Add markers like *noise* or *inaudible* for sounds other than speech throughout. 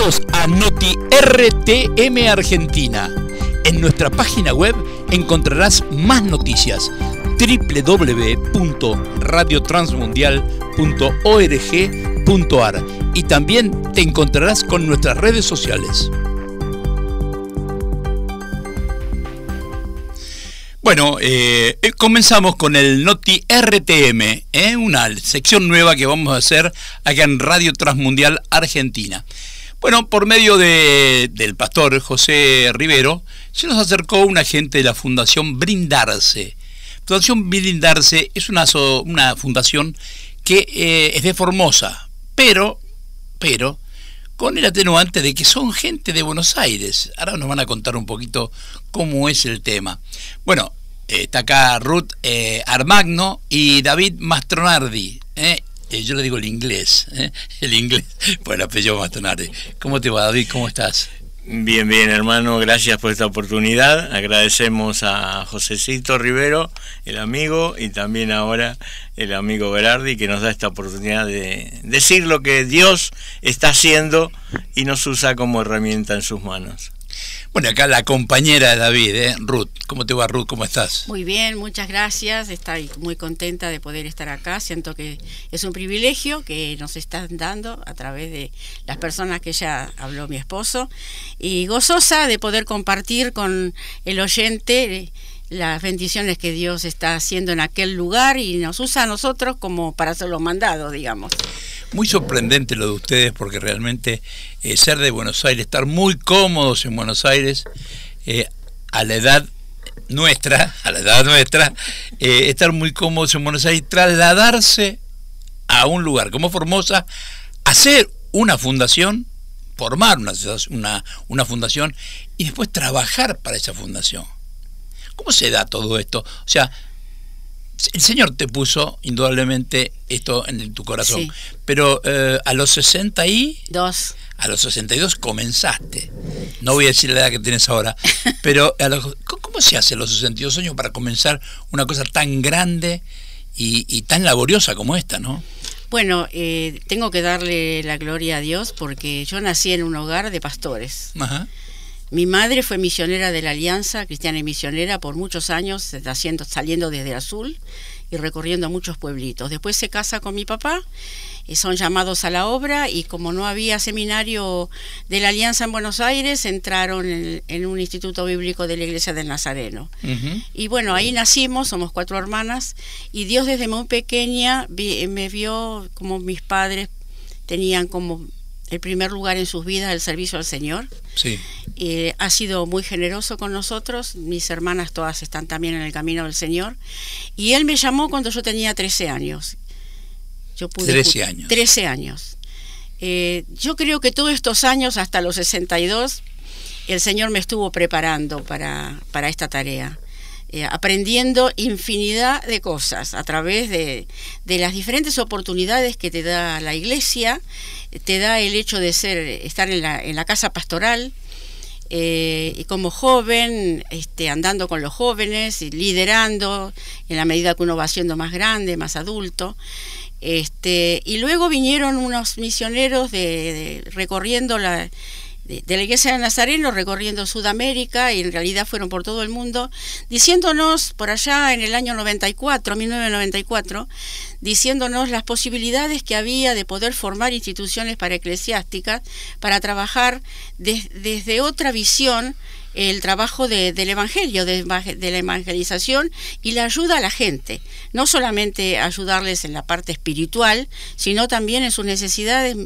A Noti RTM Argentina. En nuestra página web encontrarás más noticias www.radiotransmundial.org.ar y también te encontrarás con nuestras redes sociales. Bueno, eh, eh, comenzamos con el Noti RTM, ¿eh? una sección nueva que vamos a hacer acá en Radio Transmundial Argentina. Bueno, por medio de, del pastor José Rivero, se nos acercó un agente de la Fundación Brindarse. Fundación Brindarse es una, una fundación que eh, es de Formosa, pero, pero, con el atenuante de que son gente de Buenos Aires. Ahora nos van a contar un poquito cómo es el tema. Bueno, eh, está acá Ruth eh, Armagno y David Mastronardi. ¿Eh? yo le digo el inglés, el inglés, *laughs* bueno, apellido Mastronardi. ¿Cómo te va, David? ¿Cómo estás? Bien, bien, hermano, gracias por esta oportunidad. Agradecemos a Josecito Rivero, el amigo, y también ahora el amigo Berardi, que nos da esta oportunidad de decir lo que Dios está haciendo y nos usa como herramienta en sus manos. Bueno, acá la compañera de David, ¿eh? Ruth. ¿Cómo te va, Ruth? ¿Cómo estás? Muy bien, muchas gracias. Estoy muy contenta de poder estar acá. Siento que es un privilegio que nos están dando a través de las personas que ya habló mi esposo. Y gozosa de poder compartir con el oyente las bendiciones que Dios está haciendo en aquel lugar y nos usa a nosotros como para hacer los mandados, digamos. Muy sorprendente lo de ustedes porque realmente eh, ser de Buenos Aires, estar muy cómodos en Buenos Aires, eh, a la edad nuestra, *laughs* a la edad nuestra, eh, estar muy cómodos en Buenos Aires, trasladarse a un lugar como Formosa, hacer una fundación, formar una, una, una fundación y después trabajar para esa fundación. ¿Cómo se da todo esto? O sea, el Señor te puso indudablemente esto en tu corazón, pero eh, a los 62, a los 62 comenzaste. No voy a decir la edad que tienes ahora, *laughs* pero ¿cómo se hace a los 62 años para comenzar una cosa tan grande y, tan laboriosa como esta, no? Bueno, eh, tengo que darle la gloria a Dios porque yo nací en un hogar de pastores. Ajá. Mi madre fue misionera de la Alianza Cristiana y Misionera por muchos años, haciendo, saliendo desde Azul y recorriendo muchos pueblitos. Después se casa con mi papá, y son llamados a la obra y como no había seminario de la Alianza en Buenos Aires, entraron en, un instituto bíblico de la Iglesia del Nazareno. Y bueno, ahí nacimos, somos cuatro hermanas, y Dios desde muy pequeña me vio como mis padres tenían como el primer lugar en sus vidas el servicio al Señor. Sí. Eh, ha sido muy generoso con nosotros, mis hermanas todas están también en el camino del Señor. Y Él me llamó cuando yo tenía 13 años. Yo pude 13 años. 13 años. Eh, yo creo que todos estos años, hasta los 62, el Señor me estuvo preparando para, para esta tarea. Eh, aprendiendo infinidad de cosas a través de, de, las diferentes oportunidades que te da la iglesia, te da el hecho de ser, estar en la, en la casa pastoral, eh, y como joven, este, andando con los jóvenes y liderando en la medida que uno va siendo más grande, más adulto. Este, y luego vinieron unos misioneros de recorriendo la, de, la Iglesia de Nazareno recorriendo Sudamérica y en realidad fueron por todo el mundo, diciéndonos por allá en el año 94, 1994, diciéndonos las posibilidades que había de poder formar instituciones para eclesiásticas, para trabajar desde otra visión el trabajo del Evangelio, de, de, la evangelización y la ayuda a la gente. No solamente ayudarles en la parte espiritual, sino también en sus necesidades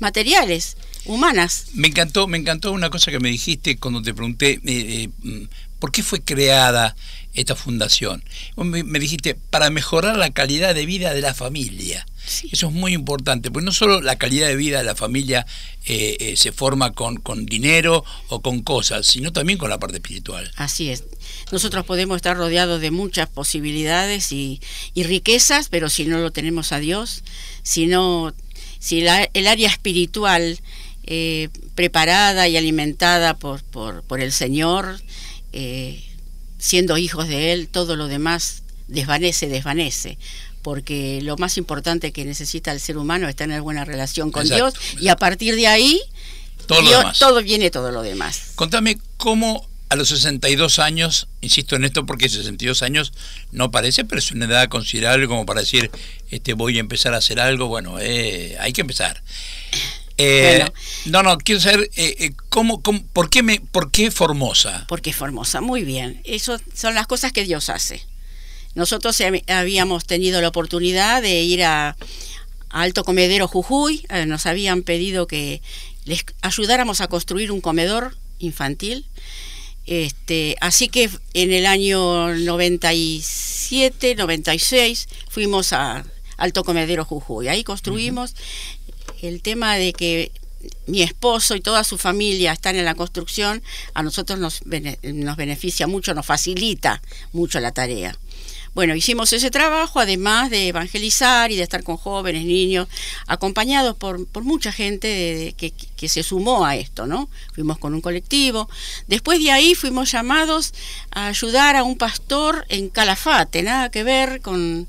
materiales humanas. Me encantó, me encantó una cosa que me dijiste cuando te pregunté eh, eh, mm, por qué fue creada esta fundación. Me, dijiste para mejorar la calidad de vida de la familia. Eso es muy importante, porque no solo la calidad de vida de la familia eh, se forma con, con dinero o con cosas, sino también con la parte espiritual. Así es. Nosotros podemos estar rodeados de muchas posibilidades y, y riquezas, pero si no lo tenemos a Dios, si no, si el área espiritual eh, preparada y alimentada por, por, el Señor, eh, siendo hijos de Él, todo lo demás desvanece, desvanece porque lo más importante que necesita el ser humano es tener buena relación con Dios y a partir de ahí todo lo demás. Todo viene todo lo demás. Contame cómo a los 62 años, insisto en esto porque 62 años no parece, pero es una edad considerable como para decir, este, voy a empezar a hacer algo, bueno, eh, hay que empezar. Eh, no, no, quiero saber eh, ¿cómo, por, qué me, ¿por qué Formosa? Porque Formosa, muy bien. Eso son las cosas que Dios hace. Nosotros habíamos tenido la oportunidad de ir a, Alto Comedero Jujuy, nos habían pedido que les ayudáramos a construir un comedor infantil este, así que en el año 97, 96 fuimos a Alto Comedero Jujuy. Ahí construimos el tema de que mi esposo y toda su familia están en la construcción, a nosotros nos, nos beneficia mucho, nos facilita mucho la tarea. Bueno, hicimos ese trabajo, además de evangelizar y de estar con jóvenes, niños, acompañados por, mucha gente que, se sumó a esto, ¿no? Fuimos con un colectivo. Después de ahí fuimos llamados a ayudar a un pastor en Calafate, nada que ver con,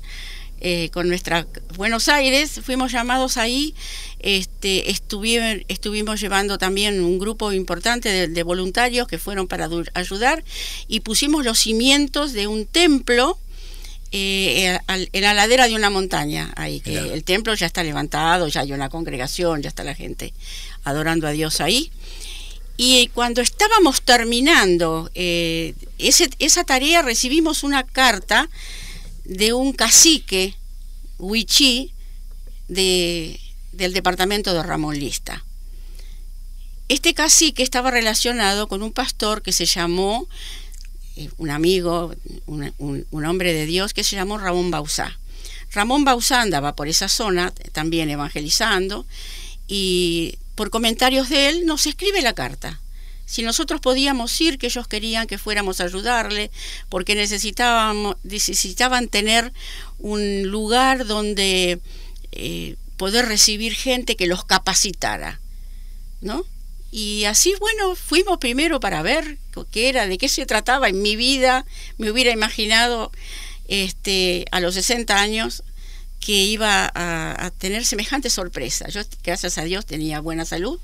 eh, con nuestra Buenos Aires. Fuimos llamados ahí este, estuvimos, estuvimos llevando también un grupo importante de, voluntarios que fueron para ayudar y pusimos los cimientos de un templo eh, en la ladera de una montaña, ahí, que el templo ya está levantado, ya hay una congregación, ya está la gente adorando a Dios ahí. Y cuando estábamos terminando eh, esa tarea, recibimos una carta de un cacique huichí de, del departamento de Ramón Lista. Este cacique estaba relacionado con un pastor que se llamó eh, un amigo, un, hombre de Dios que se llamó Ramón Bausá. Ramón Bausá andaba por esa zona también evangelizando y por comentarios de él nos escribe la carta. Si nosotros podíamos ir, que ellos querían que fuéramos a ayudarle, porque necesitábamos, necesitaban tener un lugar donde eh, poder recibir gente que los capacitara, ¿no? Y así, bueno, fuimos primero para ver qué era, de qué se trataba. En mi vida me hubiera imaginado este, a los 60 años que iba a, tener semejante sorpresa. Yo, gracias a Dios, tenía buena salud.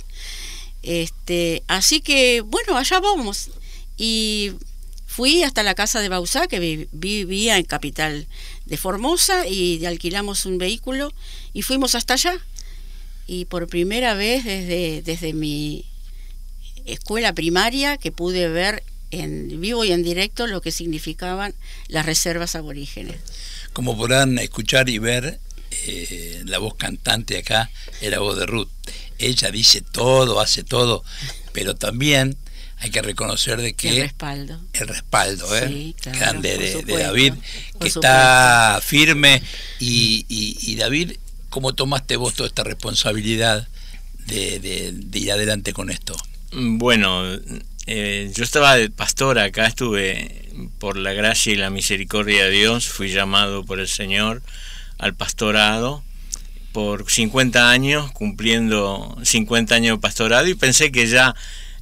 Este, así que, bueno, allá vamos. Y fui hasta la casa de Bausá, que vivía en capital de Formosa, y alquilamos un vehículo y fuimos hasta allá. Y por primera vez desde, desde mi escuela primaria que pude ver en vivo y en directo lo que significaban las reservas aborígenes. Como podrán escuchar y ver, eh, la voz cantante acá es la voz de Ruth. Ella dice todo, hace todo, pero también hay que reconocer de que el respaldo el respaldo ¿eh? grande de, David que está firme y, y, David cómo tomaste vos toda esta responsabilidad de, de ir adelante con esto bueno, eh, yo estaba de pastor acá, estuve por la gracia y la misericordia de Dios, fui llamado por el Señor al pastorado por 50 años, cumpliendo 50 años de pastorado y pensé que ya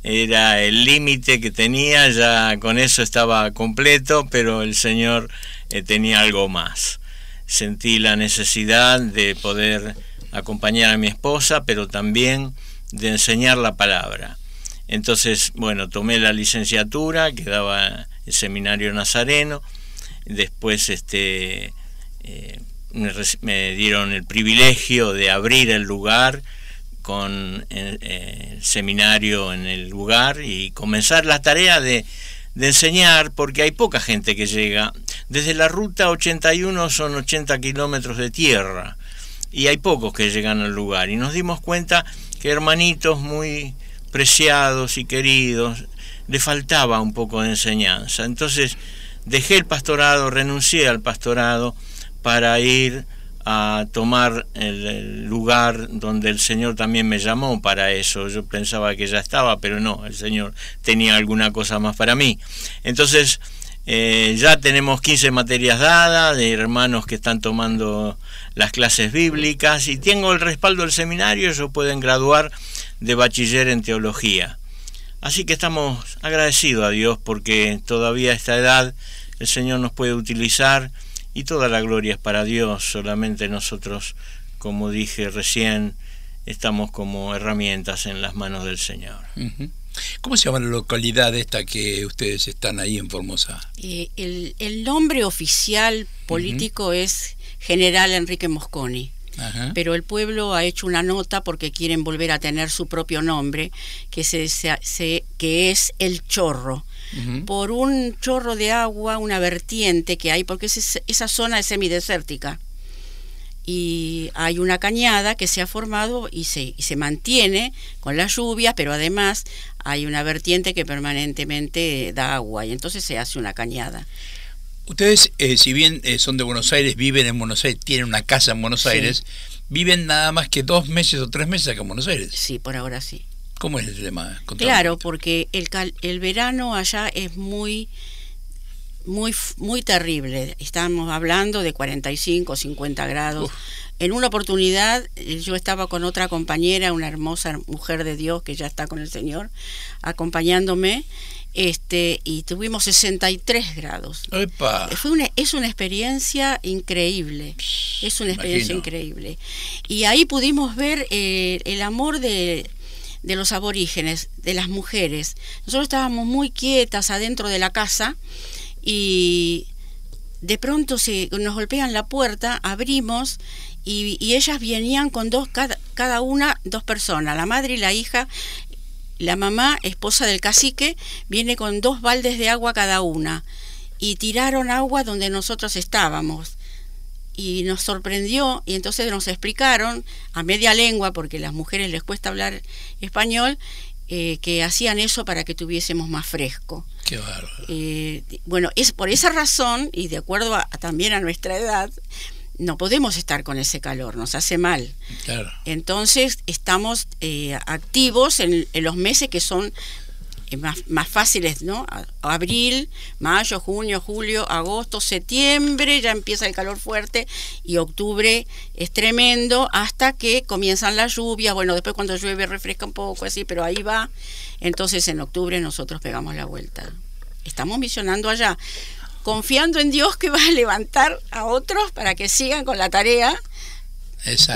era el límite que tenía, ya con eso estaba completo, pero el Señor eh, tenía algo más. Sentí la necesidad de poder acompañar a mi esposa, pero también de enseñar la palabra. Entonces, bueno, tomé la licenciatura que daba el seminario nazareno, después este, eh, me, dieron el privilegio de abrir el lugar con eh, el, seminario en el lugar y comenzar la tarea de, de enseñar, porque hay poca gente que llega. Desde la ruta 81 son 80 kilómetros de tierra y hay pocos que llegan al lugar. Y nos dimos cuenta que hermanitos muy preciados y queridos, le faltaba un poco de enseñanza. Entonces dejé el pastorado, renuncié al pastorado para ir a tomar el, lugar donde el Señor también me llamó para eso. Yo pensaba que ya estaba, pero no, el Señor tenía alguna cosa más para mí. Entonces, eh, ya tenemos 15 materias dadas de hermanos que están tomando las clases bíblicas y tengo el respaldo del seminario, ellos pueden graduar de bachiller en teología. Así que estamos agradecidos a Dios porque todavía a esta edad el Señor nos puede utilizar y toda la gloria es para Dios, solamente nosotros, como dije recién, estamos como herramientas en las manos del Señor. ¿Cómo se llama la localidad esta que ustedes están ahí en Formosa? Eh, el, nombre oficial político es General Enrique Mosconi. Pero el pueblo ha hecho una nota porque quieren volver a tener su propio nombre, que, se, que es el chorro. Por un chorro de agua, una vertiente que hay, porque esa zona es semidesértica y hay una cañada que se ha formado y se, y se mantiene con la lluvia, pero además hay una vertiente que permanentemente da agua y entonces se hace una cañada. Ustedes, eh, si bien eh, son de Buenos Aires, viven en Buenos Aires, tienen una casa en Buenos Aires, viven nada más que dos meses o tres meses acá en Buenos Aires. Sí, por ahora sí. ¿Cómo es el tema? claro, porque el, el verano allá es muy muy, muy terrible. Estamos hablando de 45, 50 grados. En una oportunidad eh, yo estaba con otra compañera, una hermosa mujer de Dios que ya está con el Señor, acompañándome, este, y tuvimos 63 grados. Fue una, es una experiencia increíble, es una experiencia increíble. Y ahí pudimos ver eh, el amor de, de los aborígenes, de las mujeres. Nosotros estábamos muy quietas adentro de la casa y de pronto se, nos golpean la puerta, abrimos y, ellas venían con dos, cada, cada, una, dos personas, la madre y la hija. La mamá, esposa del cacique, viene con dos baldes de agua cada una y tiraron agua donde nosotros estábamos. Y nos sorprendió y entonces nos explicaron a media lengua, porque a las mujeres les cuesta hablar español, eh, que hacían eso para que tuviésemos más fresco. Qué bárbaro. Eh, bueno, es por esa razón, y de acuerdo también a nuestra edad, no podemos estar con ese calor, nos hace mal. Claro. Entonces estamos eh, activos en, los meses que son más, fáciles, ¿no? Abril, mayo, junio, julio, agosto, septiembre, ya empieza el calor fuerte y octubre es tremendo hasta que comienzan las lluvias, bueno, después cuando llueve refresca un poco así, pero ahí va. Entonces en octubre nosotros pegamos la vuelta. Estamos misionando allá, confiando en Dios que va a levantar a otros para que sigan con la tarea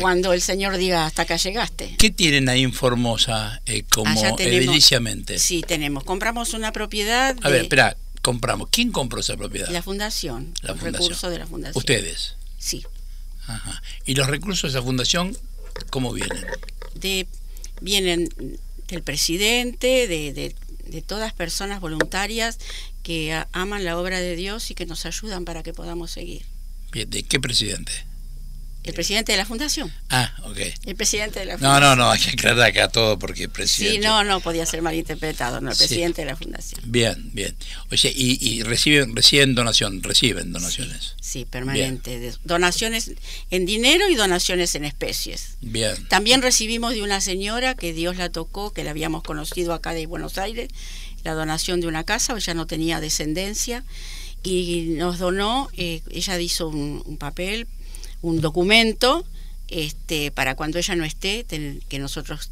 cuando el Señor diga hasta acá llegaste. ¿Qué tienen ahí en Formosa eh, como ediliciamente? Sí, tenemos. Compramos una propiedad. A ver, espera, compramos. ¿Quién compró esa propiedad? La fundación. La fundación. recursos de la fundación. ¿Ustedes? Sí. Ajá. ¿Y los recursos de esa fundación cómo vienen? De, vienen del presidente, de, de, de todas personas voluntarias que aman la obra de Dios y que nos ayudan para que podamos seguir. Bien, ¿de qué presidente? El presidente de la fundación. Ah, ok. El presidente de la fundación. No, no, no, hay que aclarar acá todo porque el presidente. Sí, no, no podía ser malinterpretado, no, el presidente de la fundación. Bien, bien. Oye, y, y reciben, reciben donación, reciben donaciones. Sí, permanente. Donaciones en dinero y donaciones en especies. Bien. También recibimos de una señora que Dios la tocó, que la habíamos conocido acá de Buenos Aires, la donación de una casa, ella no tenía descendencia y nos donó, eh, ella hizo un papel un documento este, para cuando ella no esté, que nosotros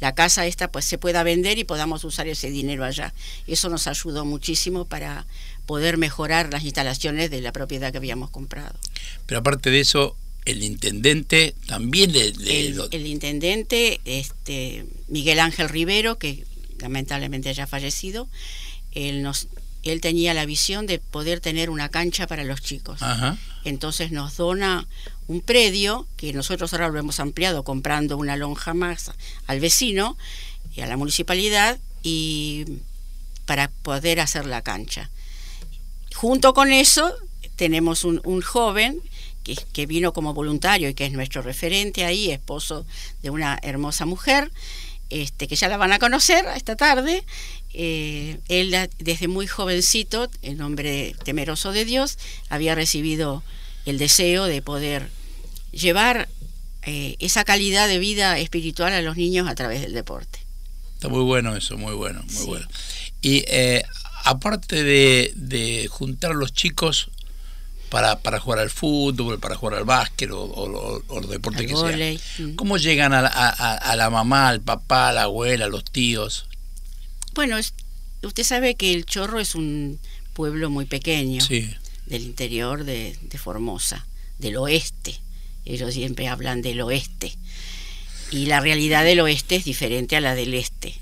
la casa esta pues se pueda vender y podamos usar ese dinero allá. Eso nos ayudó muchísimo para poder mejorar las instalaciones de la propiedad que habíamos comprado. Pero aparte de eso, el intendente también le, el, intendente este Miguel Ángel Rivero que lamentablemente haya fallecido él nos él tenía la visión de poder tener una cancha para los chicos. Entonces nos dona un predio que nosotros ahora lo hemos ampliado comprando una lonja más al vecino y a la municipalidad y para poder hacer la cancha. Junto con eso tenemos un, joven que, que, vino como voluntario y que es nuestro referente ahí, esposo de una hermosa mujer, este, que ya la van a conocer esta tarde. Eh, él desde muy jovencito, en nombre temeroso de Dios, había recibido el deseo de poder llevar eh, esa calidad de vida espiritual a los niños a través del deporte. Está muy bueno eso, muy bueno, muy bueno. Y eh, aparte de, de juntar los chicos para, para jugar al fútbol, para jugar al básquet o, o, los deportes que sea. Mm. ¿Cómo llegan a la, a, la, mamá, al papá, a la abuela, a los tíos? Bueno, usted sabe que el Chorro es un pueblo muy pequeño del interior de, Formosa, del oeste. Ellos siempre hablan del oeste. Y la realidad del oeste es diferente a la del este,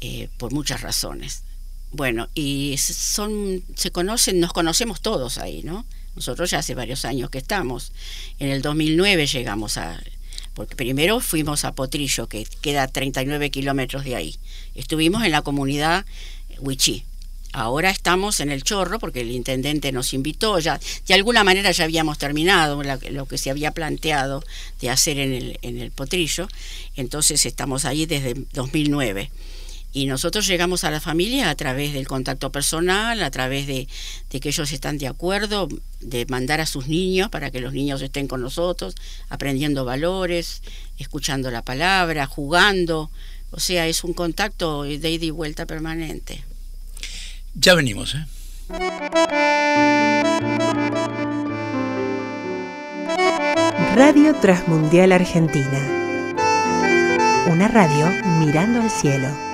eh, por muchas razones. Bueno, y son, se conocen, nos conocemos todos ahí, ¿no? Nosotros ya hace varios años que estamos. En el 2009 llegamos a, porque primero fuimos a Potrillo, que queda a 39 kilómetros de ahí. Estuvimos en la comunidad Huichí. Ahora estamos en el Chorro porque el intendente nos invitó, ya de alguna manera ya habíamos terminado lo que se había planteado de hacer en el, en el Potrillo, entonces estamos ahí desde 2009. Y nosotros llegamos a la familia a través del contacto personal, a través de, que ellos están de acuerdo, de mandar a sus niños para que los niños estén con nosotros, aprendiendo valores, escuchando la palabra, jugando. O sea, es un contacto de ida y vuelta permanente. Ya venimos, ¿eh? Radio Transmundial Argentina. Una radio mirando al cielo.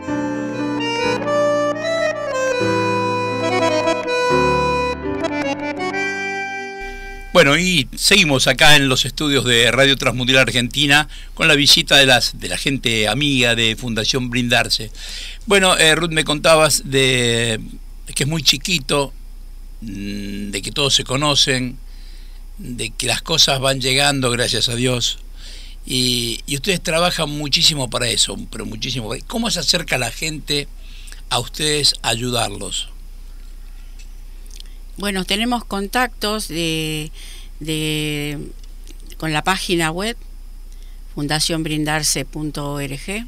Bueno, y seguimos acá en los estudios de Radio Transmundial Argentina con la visita de, las, de la gente amiga de Fundación Brindarse. Bueno, eh, Ruth, me contabas de, que es muy chiquito, mm, de que todos se conocen, de que las cosas van llegando, gracias a Dios. Y, y ustedes trabajan muchísimo para eso, pero muchísimo. ¿Cómo se acerca la gente a ustedes ayudarlos? Bueno, tenemos contactos de, con la página web fundacionbrindarse.org,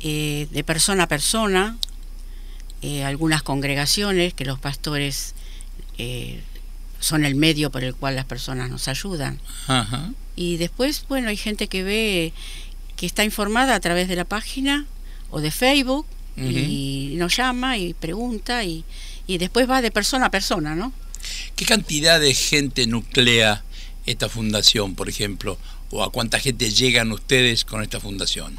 eh, de persona a persona, eh, algunas congregaciones que los pastores eh, son el medio por el cual las personas nos ayudan. Y después, bueno, hay gente que ve, que está informada a través de la página o de Facebook y nos llama y pregunta y, y después va de persona a persona, ¿no? ¿Qué cantidad de gente nuclea esta fundación, por ejemplo? ¿O a cuánta gente llegan ustedes con esta fundación?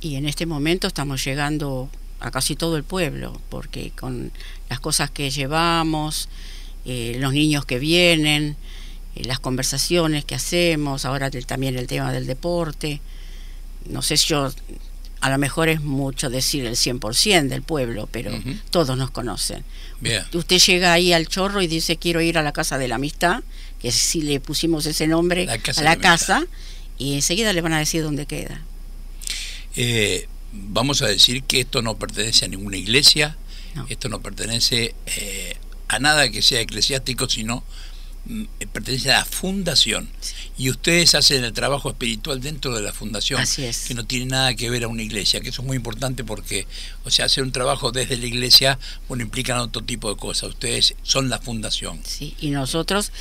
Y en este momento estamos llegando a casi todo el pueblo, porque con las cosas que llevamos, eh, los niños que vienen, eh, las conversaciones que hacemos, ahora también el tema del deporte, no sé si yo a lo mejor es mucho decir el 100% del pueblo, pero todos nos conocen. Usted llega ahí al chorro y dice quiero ir a la casa de la amistad, que si le pusimos ese nombre a la casa, y enseguida le van a decir dónde queda. Eh, vamos a decir que esto no pertenece a ninguna iglesia, esto no pertenece eh, a nada que sea eclesiástico, sino pertenece a la fundación. Y ustedes hacen el trabajo espiritual dentro de la fundación que no tiene nada que ver a una iglesia que eso es muy importante porque o sea hacer un trabajo desde la iglesia bueno implican otro tipo de cosas. Ustedes son la fundación. Sí y nosotros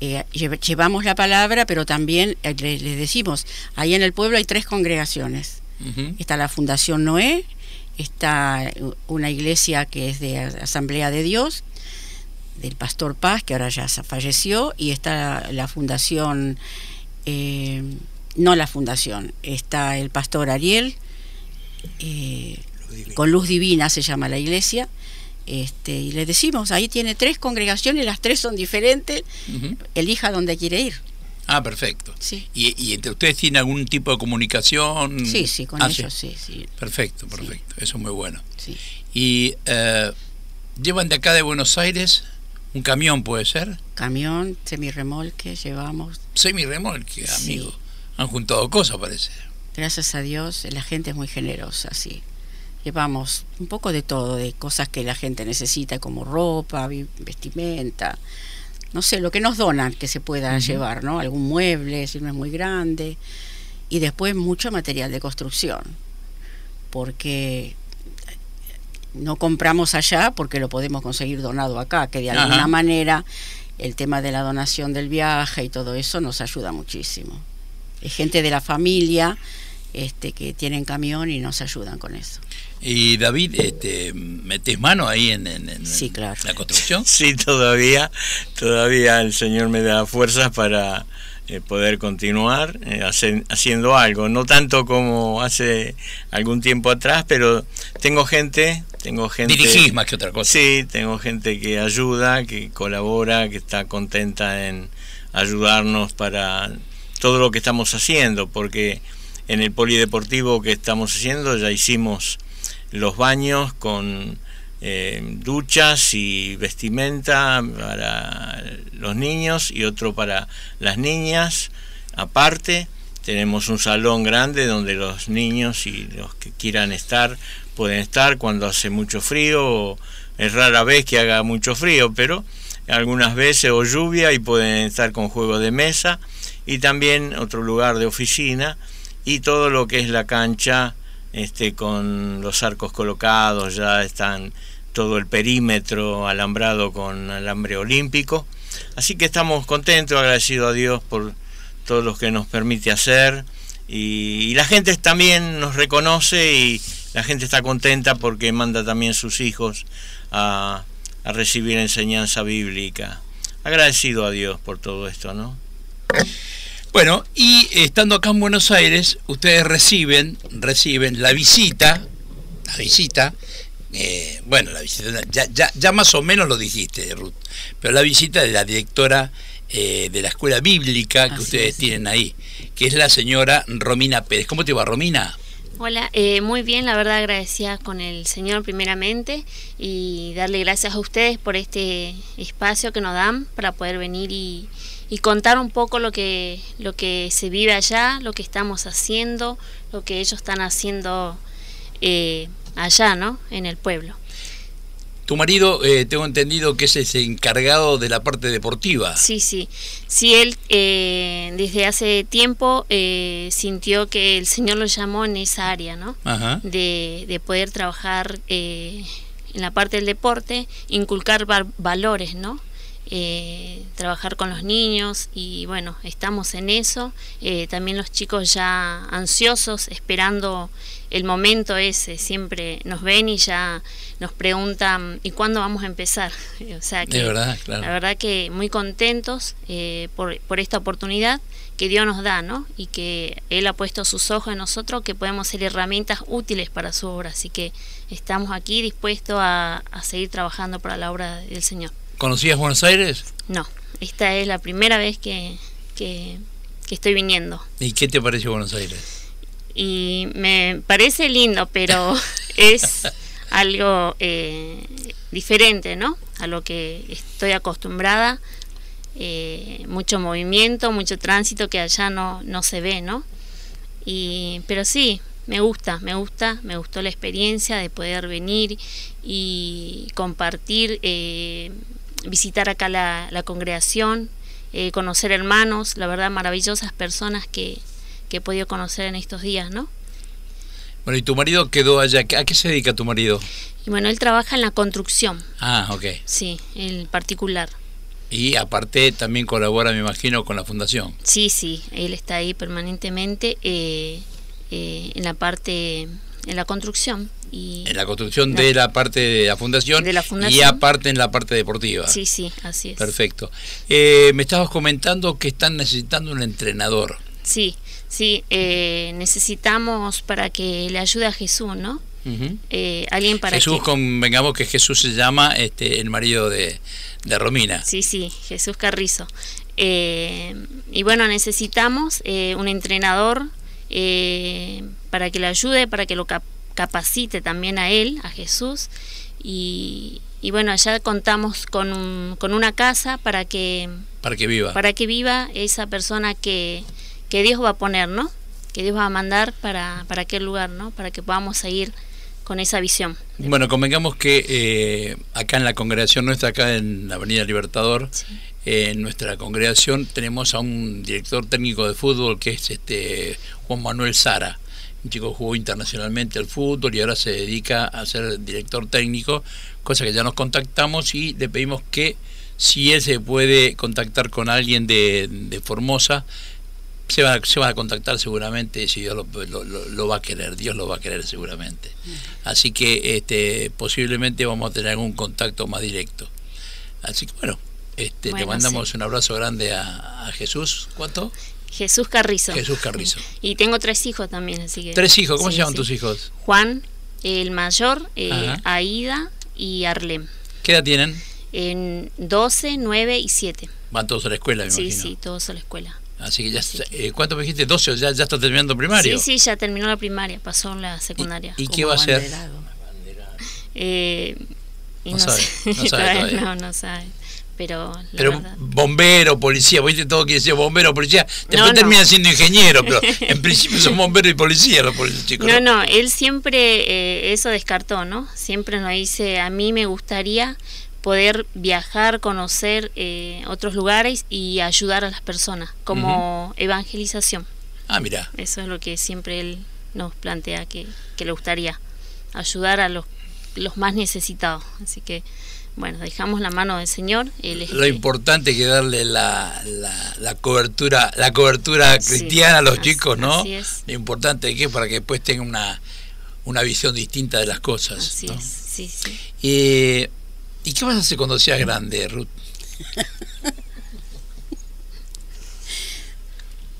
eh, llevamos la palabra pero también eh, les, decimos ahí en el pueblo hay tres congregaciones. Está la fundación Noé está una iglesia que es de Asamblea de Dios del Pastor Paz, que ahora ya falleció, y está la fundación, eh, no la fundación, está el Pastor Ariel, eh, con luz divina se llama la iglesia, este, y le decimos, ahí tiene tres congregaciones, las tres son diferentes, elija donde quiere ir. Ah, perfecto. Sí. ¿Y, entre ustedes tienen algún tipo de comunicación? Sí, sí, con ah, ellos sí. sí, Perfecto, perfecto. Eso es muy bueno. Sí. ¿Y eh, llevan de acá de Buenos Aires ¿Un camión puede ser? Camión, semirremolque, llevamos. Semirremolque, amigo. Han juntado cosas, parece. Gracias a Dios, la gente es muy generosa, sí. Llevamos un poco de todo, de cosas que la gente necesita, como ropa, vestimenta, no sé, lo que nos donan que se pueda llevar, ¿no? Algún mueble, si no es muy grande. Y después mucho material de construcción, porque no compramos allá porque lo podemos conseguir donado acá, que de alguna manera el tema de la donación del viaje y todo eso nos ayuda muchísimo. Es gente de la familia este, que tienen camión y nos ayudan con eso. Y David, este, ¿metes mano ahí en, la construcción? *laughs* Sí, todavía, todavía el Señor me da fuerzas para eh, poder continuar eh, haciendo algo, no tanto como hace algún tiempo atrás, pero tengo gente, tengo gente... Dirigís más que otra cosa. Sí, tengo gente que ayuda, que colabora, que está contenta en ayudarnos para todo lo que estamos haciendo, porque en el polideportivo que estamos haciendo ya hicimos los baños con eh, duchas y vestimenta para los niños y otro para las niñas aparte. Tenemos un salón grande donde los niños y los que quieran estar pueden estar cuando hace mucho frío. es rara vez que haga mucho frío, pero algunas veces o lluvia y pueden estar con juegos de mesa y también otro lugar de oficina y todo lo que es la cancha este, con los arcos colocados, ya están todo el perímetro alambrado con alambre olímpico. Así que estamos contentos, agradecidos a Dios por todo lo que nos permite hacer y, la gente también nos reconoce y la gente está contenta porque manda también sus hijos a, a recibir enseñanza bíblica. Agradecido a Dios por todo esto, ¿no? Bueno, y estando acá en Buenos Aires, ustedes reciben, reciben la visita, la visita, eh, bueno, la visita, ya, ya, más o menos lo dijiste, Ruth, pero la visita de la directora eh, de la escuela bíblica que ustedes tienen ahí, que es la señora Romina Pérez. ¿Cómo te va, Romina? Hola, eh, muy bien, la verdad agradecida con el Señor primeramente y darle gracias a ustedes por este espacio que nos dan para poder venir y, y contar un poco lo que, lo que se vive allá, lo que estamos haciendo, lo que ellos están haciendo eh, allá, ¿no? En el pueblo. Tu marido, eh, tengo entendido que es el encargado de la parte deportiva. Sí, sí. Sí, él eh, desde hace tiempo sintió que el Señor lo llamó en esa área, ¿no? De, de, poder trabajar en la parte del deporte, inculcar valores, ¿no? Eh, trabajar con los niños y bueno, estamos en eso. Eh, también los chicos ya ansiosos, esperando el momento ese, siempre nos ven y ya nos preguntan, ¿y cuándo vamos a empezar? *laughs* o sea que, verdad, la verdad que muy contentos eh, por, por esta oportunidad que Dios nos da, ¿no? Y que Él ha puesto sus ojos en nosotros, que podemos ser herramientas útiles para su obra. Así que estamos aquí dispuestos a, a seguir trabajando para la obra del Señor. ¿Conocías Buenos Aires? No, esta es la primera vez que, que, estoy viniendo. ¿Y qué te parece Buenos Aires? Y me parece lindo, pero *laughs* es algo eh, diferente, ¿no? A lo que estoy acostumbrada. Eh, mucho movimiento, mucho tránsito que allá no, no se ve, ¿no? Y, pero sí, me gusta, me gusta, me gustó la experiencia de poder venir y compartir eh, visitar acá la, congregación, eh, conocer hermanos, la verdad maravillosas personas que, he podido conocer en estos días, ¿no? Bueno, ¿y tu marido quedó allá? ¿A qué se dedica tu marido? Y bueno, él trabaja en la construcción. Ah, ok. Sí, en particular. Y aparte también colabora, me imagino, con la fundación. Sí, sí, él está ahí permanentemente eh, eh, en la parte, en la construcción en la construcción de la parte de la, fundación, y aparte en la parte deportiva. Sí, sí, así es. Perfecto. Eh, me estabas comentando que están necesitando un entrenador. Sí, sí, eh, necesitamos para que le ayude a Jesús, ¿no? Eh, alguien para Jesús, convengamos que Jesús se llama este, el marido de, de Romina. Sí, sí, Jesús Carrizo. y bueno, necesitamos un entrenador para que le ayude, para que lo capte capacite también a él, a Jesús. Y, bueno, allá contamos con, con una casa para que, para que viva. Para que viva esa persona que, que Dios va a poner, ¿no? Que Dios va a mandar para, para aquel lugar, ¿no? Para que podamos seguir con esa visión. Bueno, convengamos que eh, acá en la congregación nuestra, acá en la Avenida Libertador, en nuestra congregación tenemos a un director técnico de fútbol que es este Juan Manuel Sara un chico jugó internacionalmente al fútbol y ahora se dedica a ser director técnico, cosa que ya nos contactamos y le pedimos que si él se puede contactar con alguien de, Formosa, se va, se va a contactar seguramente si Dios lo, va a querer, Dios lo va a querer seguramente. Así que este, posiblemente vamos a tener algún contacto más directo. Así que bueno, este, le mandamos un abrazo grande a, a Jesús. ¿Cuánto? Jesús Carrizo. Jesús Carrizo. *laughs* Y tengo tres hijos también, así que... ¿Tres hijos? ¿Cómo se llaman tus hijos? Juan, el mayor, eh, Aida y Arlem. ¿Qué edad tienen? En 12, 9 y 7. Van todos a la escuela, me sí, imagino. Sí, todos a la escuela. Así que ya, eh, ¿cuánto me dijiste? ¿12 ya, ya está terminando primario? Sí, sí, ya terminó la primaria, pasó la secundaria. ¿Y, qué va a hacer? Eh, no, sabe, no sabe No, no sabe. *laughs* Pero, pero bombero, policía, viste todo que decía bombero, policía, después termina siendo ingeniero, pero *laughs* en principio son bomberos y policía los chicos. No, no, él siempre eh, eso descartó, ¿no? Siempre nos dice, a mí me gustaría poder viajar, conocer eh, otros lugares y ayudar a las personas, como evangelización. Ah, mira. Eso es lo que siempre él nos plantea que, que le gustaría, ayudar a los, los más necesitados. Así que bueno, dejamos la mano del Señor. Lo importante es que darle la, la, cobertura la cobertura cristiana a los chicos, ¿no? Lo importante es que para que después tengan una, una visión distinta de las cosas. Así es, sí, sí. ¿Y qué vas a hacer cuando seas grande, Ruth?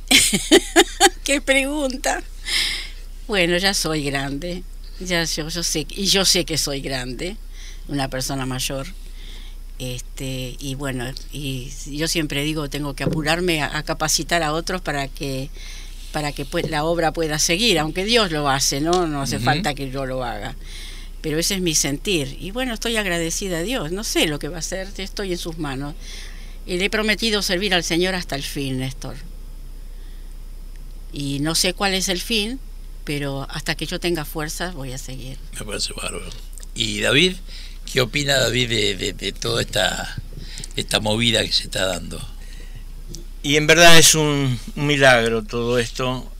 *laughs* qué pregunta. Bueno, ya soy grande. Ya yo, yo sé y yo sé que soy grande una persona mayor. Este, y bueno, y yo siempre digo, tengo que apurarme a, capacitar a otros para que para que la obra pueda seguir, aunque Dios lo hace, ¿no? No hace falta que yo lo haga. Pero ese es mi sentir. Y bueno, estoy agradecida a Dios. No sé lo que va a hacer, estoy en sus manos. Y le he prometido servir al Señor hasta el fin, Néstor. Y no sé cuál es el fin, pero hasta que yo tenga fuerzas voy a seguir. Me parece bárbaro. ¿Y David? ¿Qué opina David de, toda esta, esta movida que se está dando? Y en verdad es un, milagro todo esto.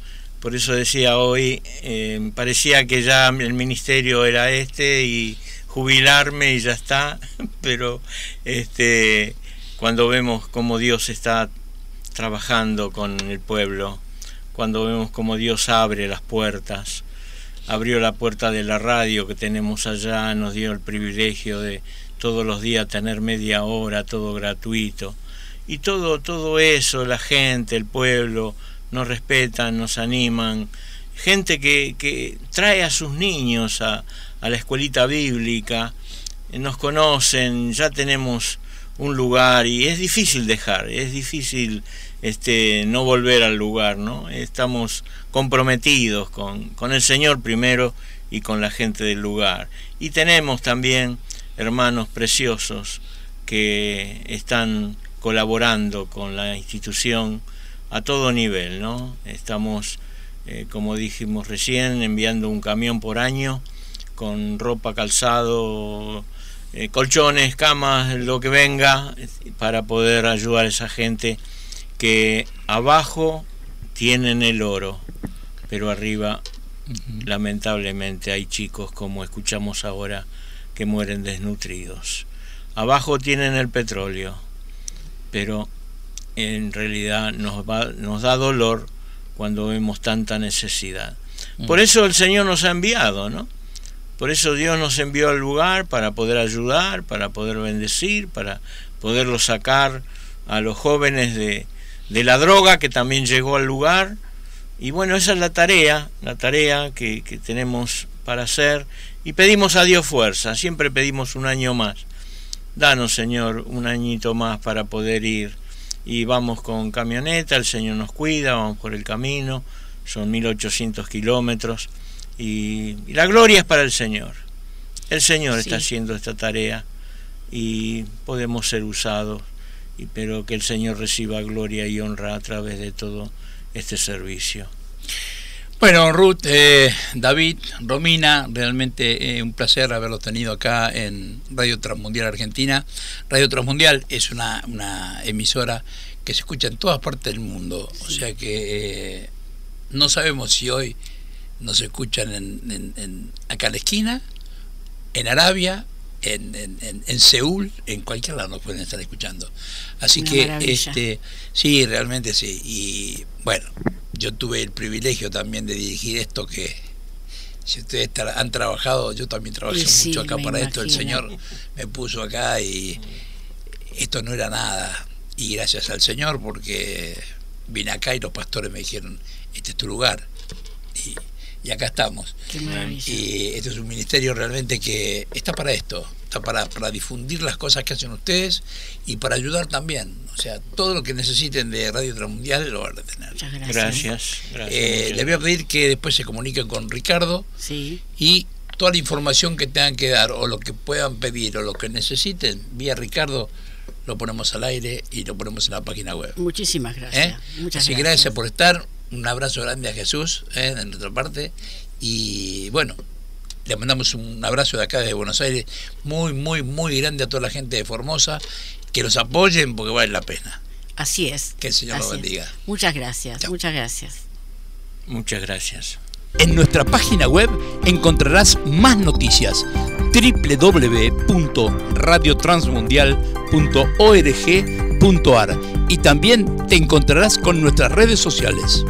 Por eso decía hoy, eh, parecía que ya el ministerio era este y jubilarme y ya está, *laughs* pero este, cuando vemos cómo Dios está trabajando con el pueblo, cuando vemos cómo Dios abre las puertas, abrió la puerta de la radio que tenemos allá, nos dio el privilegio de todos los días tener media hora, todo gratuito. Y todo, todo eso, la gente, el pueblo, nos respetan, nos animan. Gente que, que trae a sus niños a, a la escuelita bíblica, nos conocen, ya tenemos un lugar y es difícil dejar, es difícil este, no volver al lugar, ¿no? Estamos comprometidos con, con el Señor primero y con la gente del lugar. Y tenemos también hermanos preciosos que están colaborando con la institución a todo nivel, ¿no? Estamos, eh, como dijimos recién, enviando un camión por año con ropa, calzado, eh, colchones, camas, lo que venga, para poder ayudar a esa gente que abajo tienen el oro, pero arriba lamentablemente hay chicos como escuchamos ahora que mueren desnutridos. Abajo tienen el petróleo, pero en realidad nos, nos da dolor cuando vemos tanta necesidad. Por eso el Señor nos ha enviado, ¿no? Por eso Dios nos envió al lugar para poder ayudar, para poder bendecir, para poderlo sacar a los jóvenes de, de la droga que también llegó al lugar. Y bueno, esa es la tarea, la tarea que, tenemos para hacer. Y pedimos a Dios fuerza, siempre pedimos un año más. Danos, Señor, un añito más para poder ir. Y vamos con camioneta, el Señor nos cuida, vamos por el camino, son 1800 kilómetros. Y, la gloria es para el Señor. El Señor está haciendo esta tarea y podemos ser usados pero que el Señor reciba gloria y honra a través de todo este servicio. Bueno, Ruth, eh, David, Romina, realmente eh, un placer haberlos tenido acá en Radio Transmundial Argentina. Radio Transmundial es una, una emisora que se escucha en todas partes del mundo, o sea que eh, no sabemos si hoy nos escuchan en, en, acá en la esquina, en Arabia, en, en, en, Seúl, en cualquier lado nos pueden estar escuchando. Así que, este, sí, realmente sí. Y bueno, yo tuve el privilegio también de dirigir esto que si ustedes han trabajado, yo también trabajé mucho acá para esto, el Señor me puso acá y esto no era nada. Y gracias al Señor porque vine acá y los pastores me dijeron, este es tu lugar. Y, y acá estamos. Qué maravilla. Y este es un ministerio realmente que está para esto, está para, para difundir las cosas que hacen ustedes y para ayudar también. O sea, todo lo que necesiten de Radio Transmundial lo van a tener. Muchas gracias. Gracias. gracias Eh, les voy a pedir que después se comuniquen con Ricardo Sí, y toda la información que tengan que dar o lo que puedan pedir o lo que necesiten vía Ricardo lo ponemos al aire y lo ponemos en la página web. muchísimas ¿eh? gracias. Muchas Así gracias. gracias por estar, un abrazo grande a Jesús ¿eh? de nuestra parte y bueno, le mandamos un abrazo de acá de Buenos Aires muy, muy, muy grande a toda la gente de Formosa, que los apoyen porque vale la pena. Así es. Que el Señor lo así es. bendiga. Muchas gracias, Chao. muchas gracias. Muchas gracias. En nuestra página web encontrarás más noticias www.radiotransmundial.org.ar y también te encontrarás con nuestras redes sociales.